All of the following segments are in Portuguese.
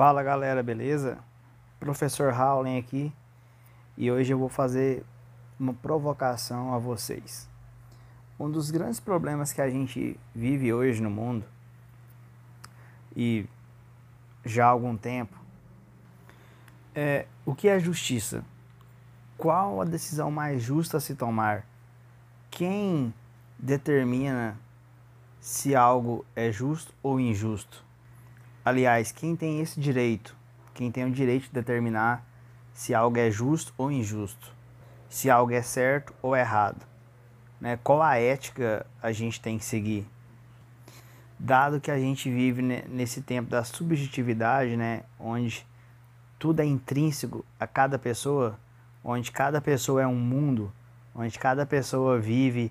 Fala galera, beleza? Professor Howling aqui e hoje eu vou fazer uma provocação a vocês. Um dos grandes problemas que a gente vive hoje no mundo e já há algum tempo é o que é justiça? Qual a decisão mais justa a se tomar? Quem determina se algo é justo ou injusto? Aliás, quem tem esse direito? Quem tem o direito de determinar se algo é justo ou injusto? Se algo é certo ou errado? Né? Qual a ética a gente tem que seguir? Dado que a gente vive nesse tempo da subjetividade, né? onde tudo é intrínseco a cada pessoa, onde cada pessoa é um mundo, onde cada pessoa vive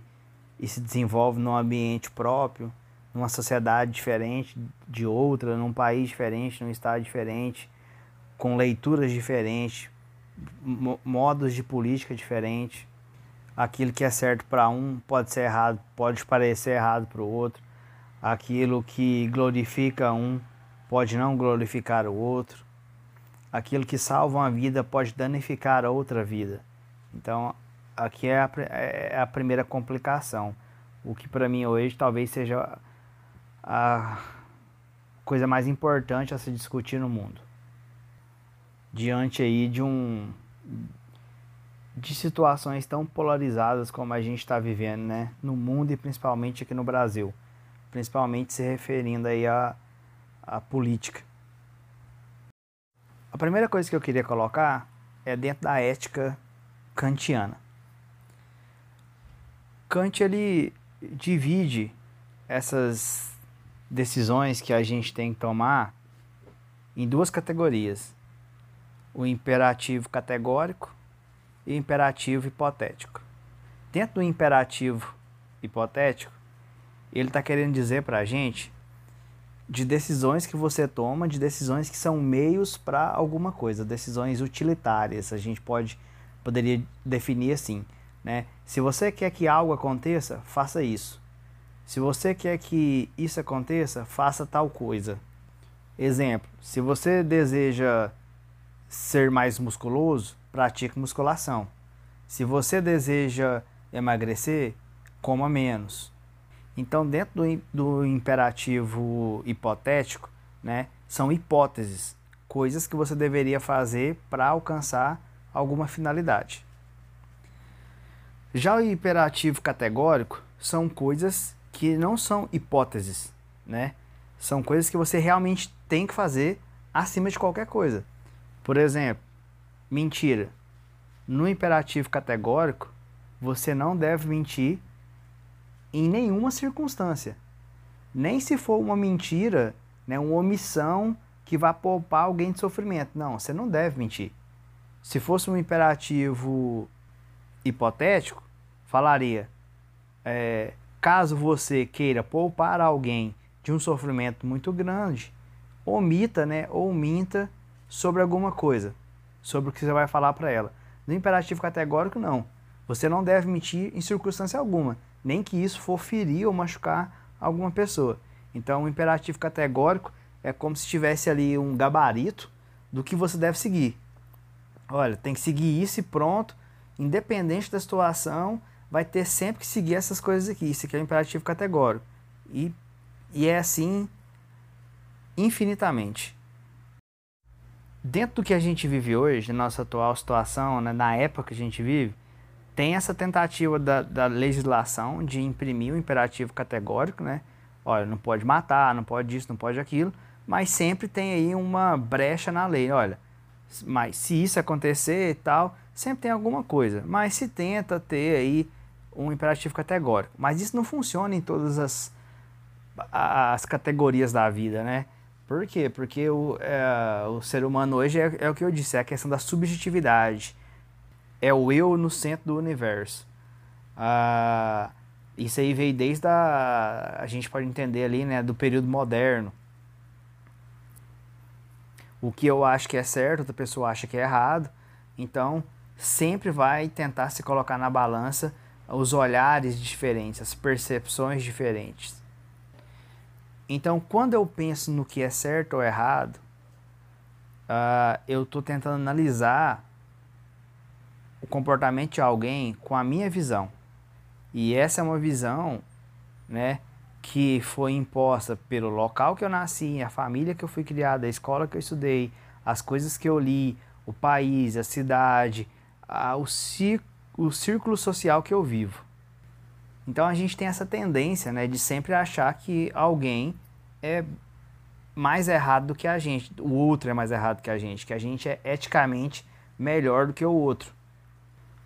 e se desenvolve num ambiente próprio, numa sociedade diferente de outra, num país diferente, num estado diferente, com leituras diferentes, modos de política diferentes. Aquilo que é certo para um pode ser errado, pode parecer errado para o outro. Aquilo que glorifica um pode não glorificar o outro. Aquilo que salva uma vida pode danificar outra vida. Então, aqui é a, é a primeira complicação. O que para mim hoje talvez seja a coisa mais importante a se discutir no mundo. Diante aí de um de situações tão polarizadas como a gente está vivendo, né, no mundo e principalmente aqui no Brasil, principalmente se referindo aí à, à política. A primeira coisa que eu queria colocar é dentro da ética kantiana. Kant ele divide essas decisões que a gente tem que tomar em duas categorias: o imperativo categórico e o imperativo hipotético. Dentro do imperativo hipotético, ele está querendo dizer para a gente de decisões que você toma, de decisões que são meios para alguma coisa, decisões utilitárias. A gente pode poderia definir assim, né? Se você quer que algo aconteça, faça isso. Se você quer que isso aconteça, faça tal coisa. Exemplo: se você deseja ser mais musculoso, pratique musculação. Se você deseja emagrecer, coma menos. Então, dentro do, do imperativo hipotético, né, são hipóteses, coisas que você deveria fazer para alcançar alguma finalidade. Já o imperativo categórico são coisas que não são hipóteses, né? São coisas que você realmente tem que fazer acima de qualquer coisa. Por exemplo, mentira. No imperativo categórico, você não deve mentir em nenhuma circunstância. Nem se for uma mentira, né, uma omissão que vai poupar alguém de sofrimento. Não, você não deve mentir. Se fosse um imperativo hipotético, falaria: é, Caso você queira poupar alguém de um sofrimento muito grande, omita, né, ou minta sobre alguma coisa, sobre o que você vai falar para ela. No imperativo categórico, não. Você não deve mentir em circunstância alguma, nem que isso for ferir ou machucar alguma pessoa. Então, o imperativo categórico é como se tivesse ali um gabarito do que você deve seguir. Olha, tem que seguir isso e pronto, independente da situação, vai ter sempre que seguir essas coisas aqui. Isso aqui é um imperativo categórico. E, e é assim infinitamente. Dentro do que a gente vive hoje, na nossa atual situação, né, na época que a gente vive, tem essa tentativa da, da legislação de imprimir o um imperativo categórico, né? Olha, não pode matar, não pode isso, não pode aquilo, mas sempre tem aí uma brecha na lei. Olha, mas se isso acontecer e tal, sempre tem alguma coisa. Mas se tenta ter aí um imperativo categórico. Mas isso não funciona em todas as, as categorias da vida, né? Por quê? Porque o, é, o ser humano hoje é, é, o que eu disse, é a questão da subjetividade. É o eu no centro do universo. Ah, isso aí veio desde a. A gente pode entender ali, né? Do período moderno. O que eu acho que é certo, outra pessoa acha que é errado. Então, sempre vai tentar se colocar na balança os olhares diferentes, as percepções diferentes. Então, quando eu penso no que é certo ou errado, uh, eu estou tentando analisar o comportamento de alguém com a minha visão. E essa é uma visão, né, que foi imposta pelo local que eu nasci, a família que eu fui criado, a escola que eu estudei, as coisas que eu li, o país, a cidade, o, o círculo social que eu vivo. Então a gente tem essa tendência né, de sempre achar que alguém é mais errado do que a gente, o outro é mais errado que a gente, que a gente é eticamente melhor do que o outro.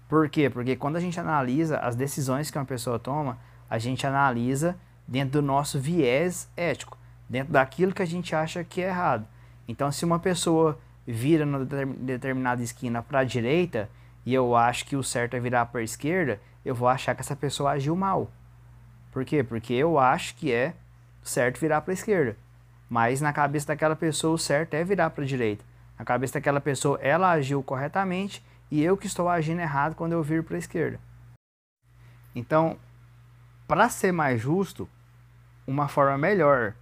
Por quê? Porque quando a gente analisa as decisões que uma pessoa toma, a gente analisa dentro do nosso viés ético, dentro daquilo que a gente acha que é errado. Então, se uma pessoa vira numa determinada esquina para a direita e eu acho que o certo é virar para a esquerda, eu vou achar que essa pessoa agiu mal. Por quê? Porque eu acho que é certo virar para a esquerda. Mas na cabeça daquela pessoa o certo é virar para a direita. Na cabeça daquela pessoa ela agiu corretamente e eu que estou agindo errado quando eu vir para a esquerda. Então, para ser mais justo, uma forma melhor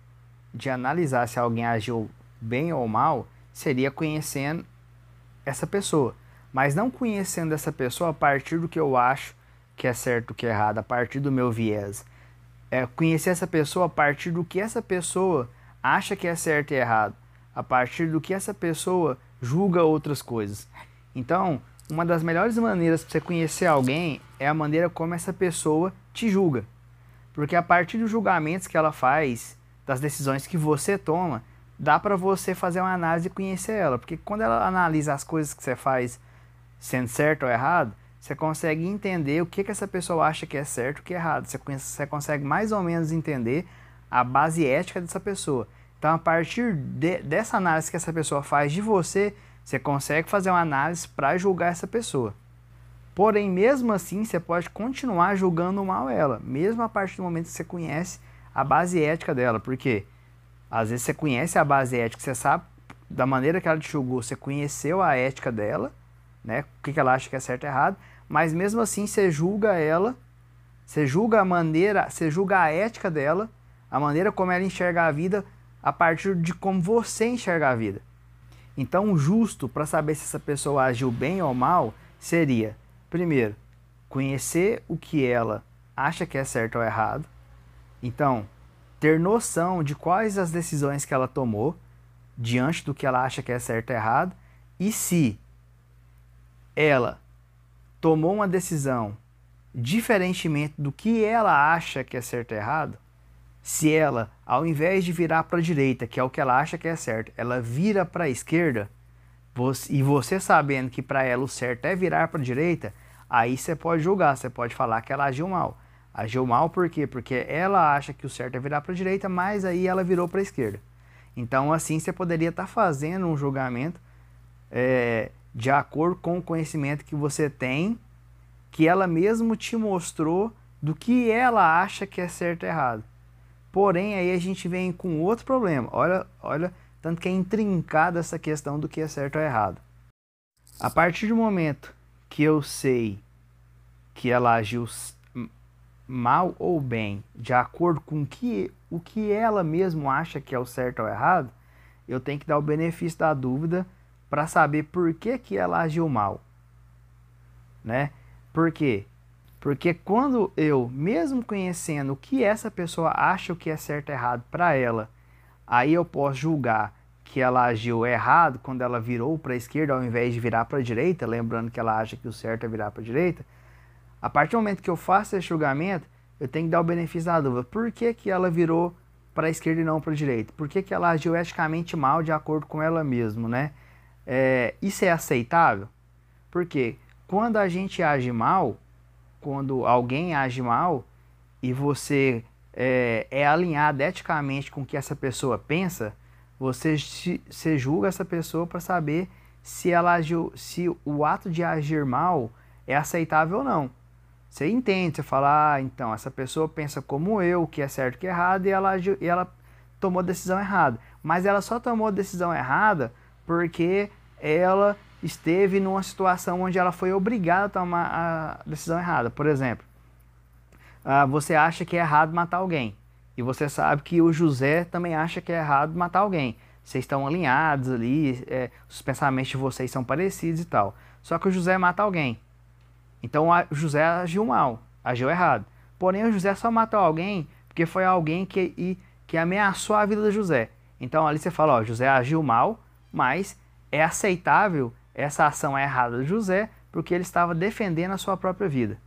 de analisar se alguém agiu bem ou mal seria conhecendo essa pessoa. Mas não conhecendo essa pessoa a partir do que eu acho que é certo, que é errado, a partir do meu viés. É conhecer essa pessoa a partir do que essa pessoa acha que é certo e errado, a partir do que essa pessoa julga outras coisas. Então, uma das melhores maneiras para você conhecer alguém é a maneira como essa pessoa te julga. Porque a partir dos julgamentos que ela faz, das decisões que você toma, dá para você fazer uma análise e conhecer ela. Porque quando ela analisa as coisas que você faz sendo certo ou errado, você consegue entender o que, que essa pessoa acha que é certo e o que é errado. Você, você consegue mais ou menos entender a base ética dessa pessoa. Então, a partir de, dessa análise que essa pessoa faz de você, você consegue fazer uma análise para julgar essa pessoa. Porém, mesmo assim, você pode continuar julgando mal ela, mesmo a partir do momento que você conhece a base ética dela. Porque às vezes você conhece a base ética, você sabe da maneira que ela te julgou, você conheceu a ética dela, né? O que ela acha que é certo e errado, mas mesmo assim você julga ela, você julga a maneira, você julga a ética dela, a maneira como ela enxerga a vida a partir de como você enxerga a vida. Então, justo para saber se essa pessoa agiu bem ou mal seria Primeiro, conhecer o que ela acha que é certo ou errado. Então, ter noção de quais as decisões que ela tomou diante do que ela acha que é certo ou errado. E se ela tomou uma decisão diferentemente do que ela acha que é certo ou errado, se ela, ao invés de virar para a direita, que é o que ela acha que é certo, ela vira para a esquerda, e você sabendo que para ela o certo é virar para a direita, aí você pode julgar, você pode falar que ela agiu mal. Agiu mal por quê? Porque ela acha que o certo é virar para a direita, mas aí ela virou para a esquerda. Então, assim, você poderia estar tá fazendo um julgamento é, de acordo com o conhecimento que você tem, que ela mesmo te mostrou do que ela acha que é certo e errado. Porém, aí a gente vem com outro problema. Olha, olha tanto que é intrincada essa questão do que é certo ou errado. A partir do momento que eu sei que ela agiu mal ou bem, de acordo com que, o que ela mesmo acha que é o certo ou errado, eu tenho que dar o benefício da dúvida para saber por que, que ela agiu mal. Né? Por quê? Porque quando eu, mesmo conhecendo o que essa pessoa acha que é certo ou errado para ela, aí eu posso julgar que ela agiu errado quando ela virou para a esquerda ao invés de virar para a direita, lembrando que ela acha que o certo é virar para a direita. A partir do momento que eu faço esse julgamento, eu tenho que dar o benefício da dúvida. Por que, que ela virou para a esquerda e não para a direita? Por que, que ela agiu eticamente mal de acordo com ela mesma, né? É, isso é aceitável? Porque quando a gente age mal, quando alguém age mal e você é, é alinhado eticamente com o que essa pessoa pensa, você, se, julga essa pessoa para saber se ela agiu, se o ato de agir mal é aceitável ou não. Você entende, você fala, ah, então, essa pessoa pensa como eu, que é certo que é errado, e ela, agiu, e ela tomou decisão errada. Mas ela só tomou decisão errada porque ela esteve numa situação onde ela foi obrigada a tomar a decisão errada. Por exemplo, ah, você acha que é errado matar alguém. E você sabe que o José também acha que é errado matar alguém. vocês estão alinhados ali, é, os pensamentos de vocês são parecidos e tal. Só que o José mata alguém. Então o José agiu mal, agiu errado. Porém, o José só matou alguém porque foi alguém que, que ameaçou a vida do José. Então ali você fala, ó, José agiu mal, mas é aceitável essa ação errada do José porque ele estava defendendo a sua própria vida.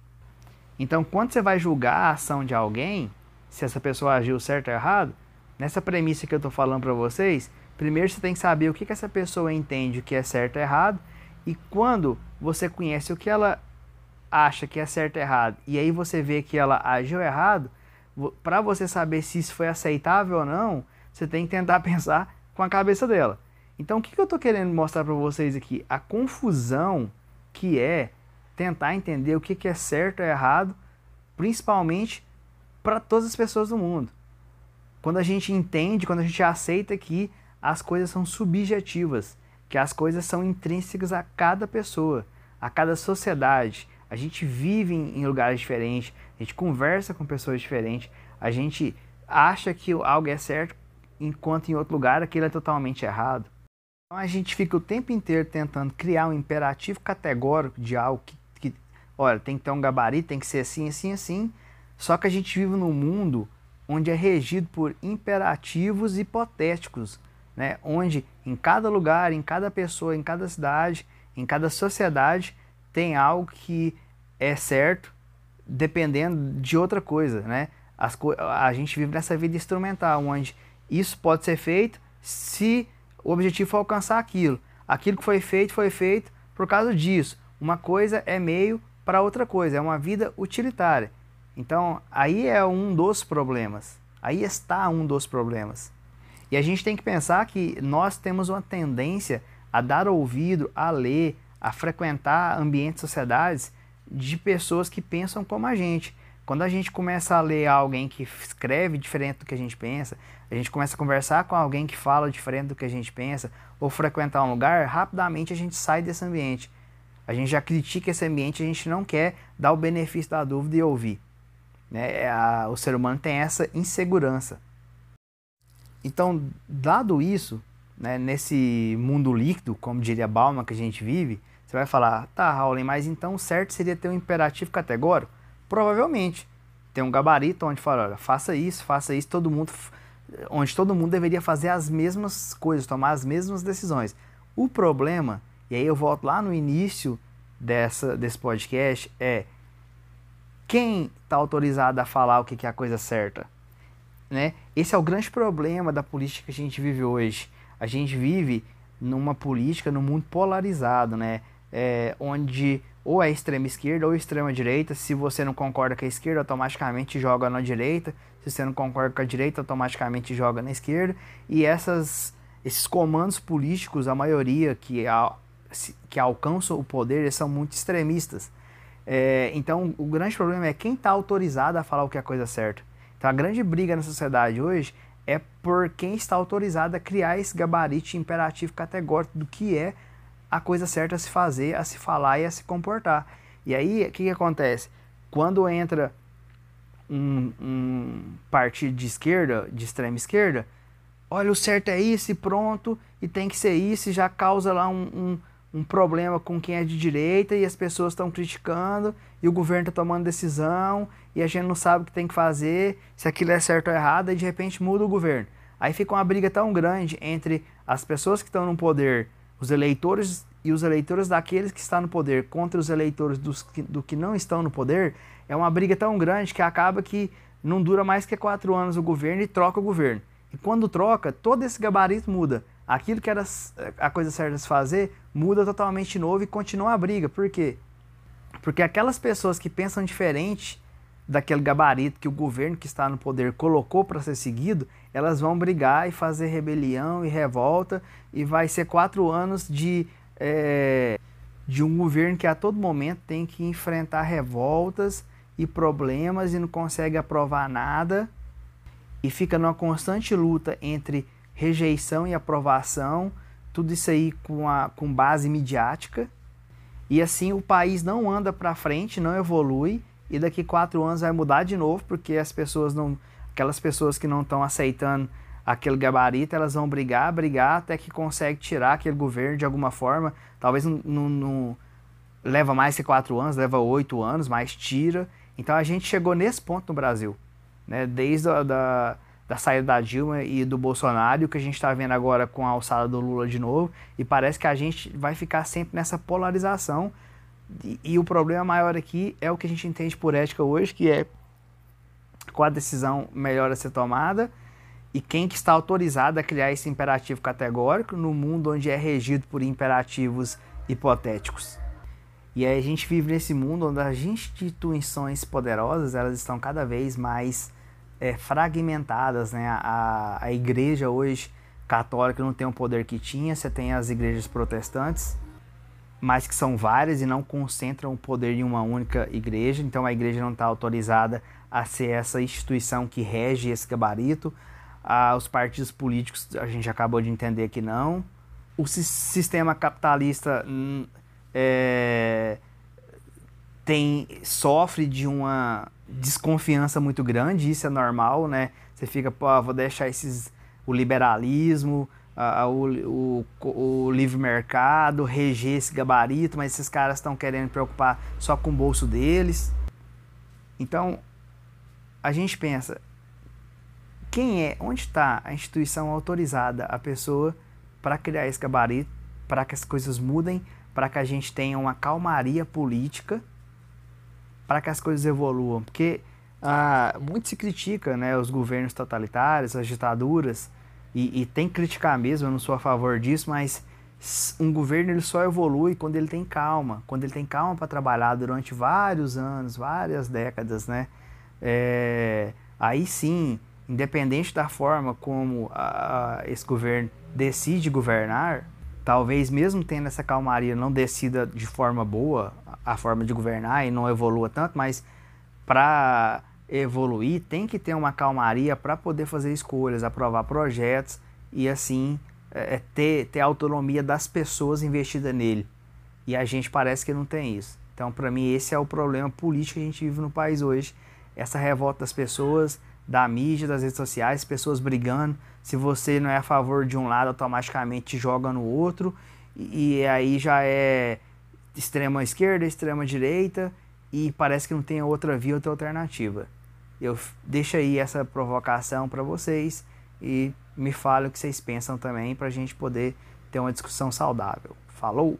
Então, quando você vai julgar a ação de alguém, se essa pessoa agiu certo ou errado, nessa premissa que eu estou falando para vocês, primeiro você tem que saber o que, que essa pessoa entende que é certo ou errado, e quando você conhece o que ela acha que é certo ou errado, e aí você vê que ela agiu errado, para você saber se isso foi aceitável ou não, você tem que tentar pensar com a cabeça dela. Então, o que, eu estou querendo mostrar para vocês aqui? A confusão que é tentar entender o que, que é certo ou errado, principalmente para todas as pessoas do mundo. Quando a gente entende, quando a gente aceita que as coisas são subjetivas, que as coisas são intrínsecas a cada pessoa, a cada sociedade. A gente vive em lugares diferentes, a gente conversa com pessoas diferentes, a gente acha que algo é certo, enquanto em outro lugar aquilo é totalmente errado. Então a gente fica o tempo inteiro tentando criar um imperativo categórico de algo que, que, olha, tem que ter um gabarito, tem que ser assim, assim, assim. Só que a gente vive num mundo onde é regido por imperativos hipotéticos, né? onde em cada lugar, em cada pessoa, em cada cidade, em cada sociedade, tem algo que é certo dependendo de outra coisa. Né? As co a gente vive nessa vida instrumental, onde isso pode ser feito se o objetivo for alcançar aquilo. Aquilo que foi feito, foi feito por causa disso. Uma coisa é meio para outra coisa, é uma vida utilitária. Então, aí é um dos problemas. Aí está um dos problemas. E a gente tem que pensar que nós temos uma tendência a dar ouvido, a ler, a frequentar ambientes, sociedades de pessoas que pensam como a gente. Quando a gente começa a ler alguém que escreve diferente do que a gente pensa, a gente começa a conversar com alguém que fala diferente do que a gente pensa, ou frequentar um lugar, rapidamente a gente sai desse ambiente. A gente já critica esse ambiente, a gente não quer dar o benefício da dúvida e ouvir. Né? É o ser humano tem essa insegurança. Então, dado isso, né, nesse mundo líquido, como diria Bauman, que a gente vive, você vai falar, tá, Raul, mas então certo seria ter um imperativo categórico? Provavelmente. Tem um gabarito onde fala, olha, faça isso, faça isso, todo mundo, onde todo mundo deveria fazer as mesmas coisas, tomar as mesmas decisões. O problema, e aí eu volto lá no início dessa, desse podcast, é quem está autorizado a falar o que é a coisa certa? Né? Esse é o grande problema da política que a gente vive hoje. A gente vive numa política, num mundo polarizado, né? É, onde ou é extrema esquerda ou extrema direita. Se você não concorda com a esquerda, automaticamente joga na direita. Se você não concorda com a direita, automaticamente joga na esquerda. E essas, esses comandos políticos, a maioria que, que alcançam o poder, eles são muito extremistas. É, então, o grande problema é quem está autorizado a falar o que é a coisa certa. Então, a grande briga na sociedade hoje é por quem está autorizado a criar esse gabarito imperativo categórico do que é a coisa certa a se fazer, a se falar e a se comportar. E aí, o que, que acontece? Quando entra um, um, partido de esquerda, de extrema esquerda, olha, o certo é isso e pronto, e tem que ser isso, e já causa lá um, um, um problema com quem é de direita, e as pessoas estão criticando, e o governo está tomando decisão, e a gente não sabe o que tem que fazer, se aquilo é certo ou errado, e de repente muda o governo. Aí fica uma briga tão grande entre as pessoas que estão no poder os eleitores e os eleitores daqueles que estão no poder contra os eleitores dos que, do que não estão no poder, é uma briga tão grande que acaba que não dura mais que quatro anos o governo e troca o governo. E quando troca, todo esse gabarito muda. Aquilo que era a coisa certa de se fazer muda totalmente de novo e continua a briga. Por quê? Porque aquelas pessoas que pensam diferente daquele gabarito que o governo que está no poder colocou para ser seguido, elas vão brigar e fazer rebelião e revolta e vai ser quatro anos de, é, de um governo que a todo momento tem que enfrentar revoltas e problemas e não consegue aprovar nada e fica numa constante luta entre rejeição e aprovação, tudo isso aí com, a, com base midiática. E assim o país não anda para frente, não evolui e daqui quatro anos vai mudar de novo, porque as pessoas não. Aquelas pessoas que não estão aceitando aquele gabarito, elas vão brigar, brigar até que consegue tirar aquele governo de alguma forma. Talvez não, não, não leva mais que quatro anos, leva oito anos, mas tira. Então a gente chegou nesse ponto no Brasil, né? Desde a da, da saída da Dilma e do Bolsonaro, que a gente está vendo agora com a alçada do Lula de novo, e parece que a gente vai ficar sempre nessa polarização. E, e o problema maior aqui é o que a gente entende por ética hoje, que é qual a decisão melhor a ser tomada e quem que está autorizado a criar esse imperativo categórico no mundo onde é regido por imperativos hipotéticos. E aí a gente vive nesse mundo onde as instituições poderosas elas estão cada vez mais é, fragmentadas, né? A, a igreja hoje católica não tem o poder que tinha, você tem as igrejas protestantes, mas que são várias e não concentram o poder em uma única igreja, então a igreja não está autorizada a ser essa instituição que rege esse gabarito. Ah, os partidos políticos, a gente acabou de entender que não. O sistema capitalista hum, é, tem sofre de uma desconfiança muito grande, isso é normal, né? Você fica, pô, ah, vou deixar esses o liberalismo, a, o, o, o, livre mercado, reger esse gabarito, mas esses caras estão querendo preocupar só com o bolso deles. Então, a gente pensa, quem é, onde está a instituição autorizada, a pessoa, para criar esse gabarito, para que as coisas mudem, para que a gente tenha uma calmaria política, para que as coisas evoluam. Porque ah, muito se critica né, os governos totalitários, as ditaduras, e, e, tem que criticar mesmo, eu não sou a favor disso, mas um governo ele só evolui quando ele tem calma, quando ele tem calma para trabalhar durante vários anos, várias décadas, né? É, aí sim, independente da forma como a, esse governo decide governar, talvez mesmo tendo essa calmaria não decida de forma boa a forma de governar e não evolua tanto, mas para evoluir tem que ter uma calmaria para poder fazer escolhas, aprovar projetos e assim é, é, ter, ter autonomia das pessoas investidas nele. E a gente parece que não tem isso. Então, para mim, esse é o problema político que a gente vive no país hoje. Essa revolta das pessoas, da mídia, das redes sociais, pessoas brigando. Se você não é a favor de um lado, automaticamente joga no outro. E, e aí já é extrema esquerda, extrema direita. E parece que não tem outra via, outra alternativa. Eu deixo aí essa provocação para vocês e me fale o que vocês pensam também para a gente poder ter uma discussão saudável. Falou!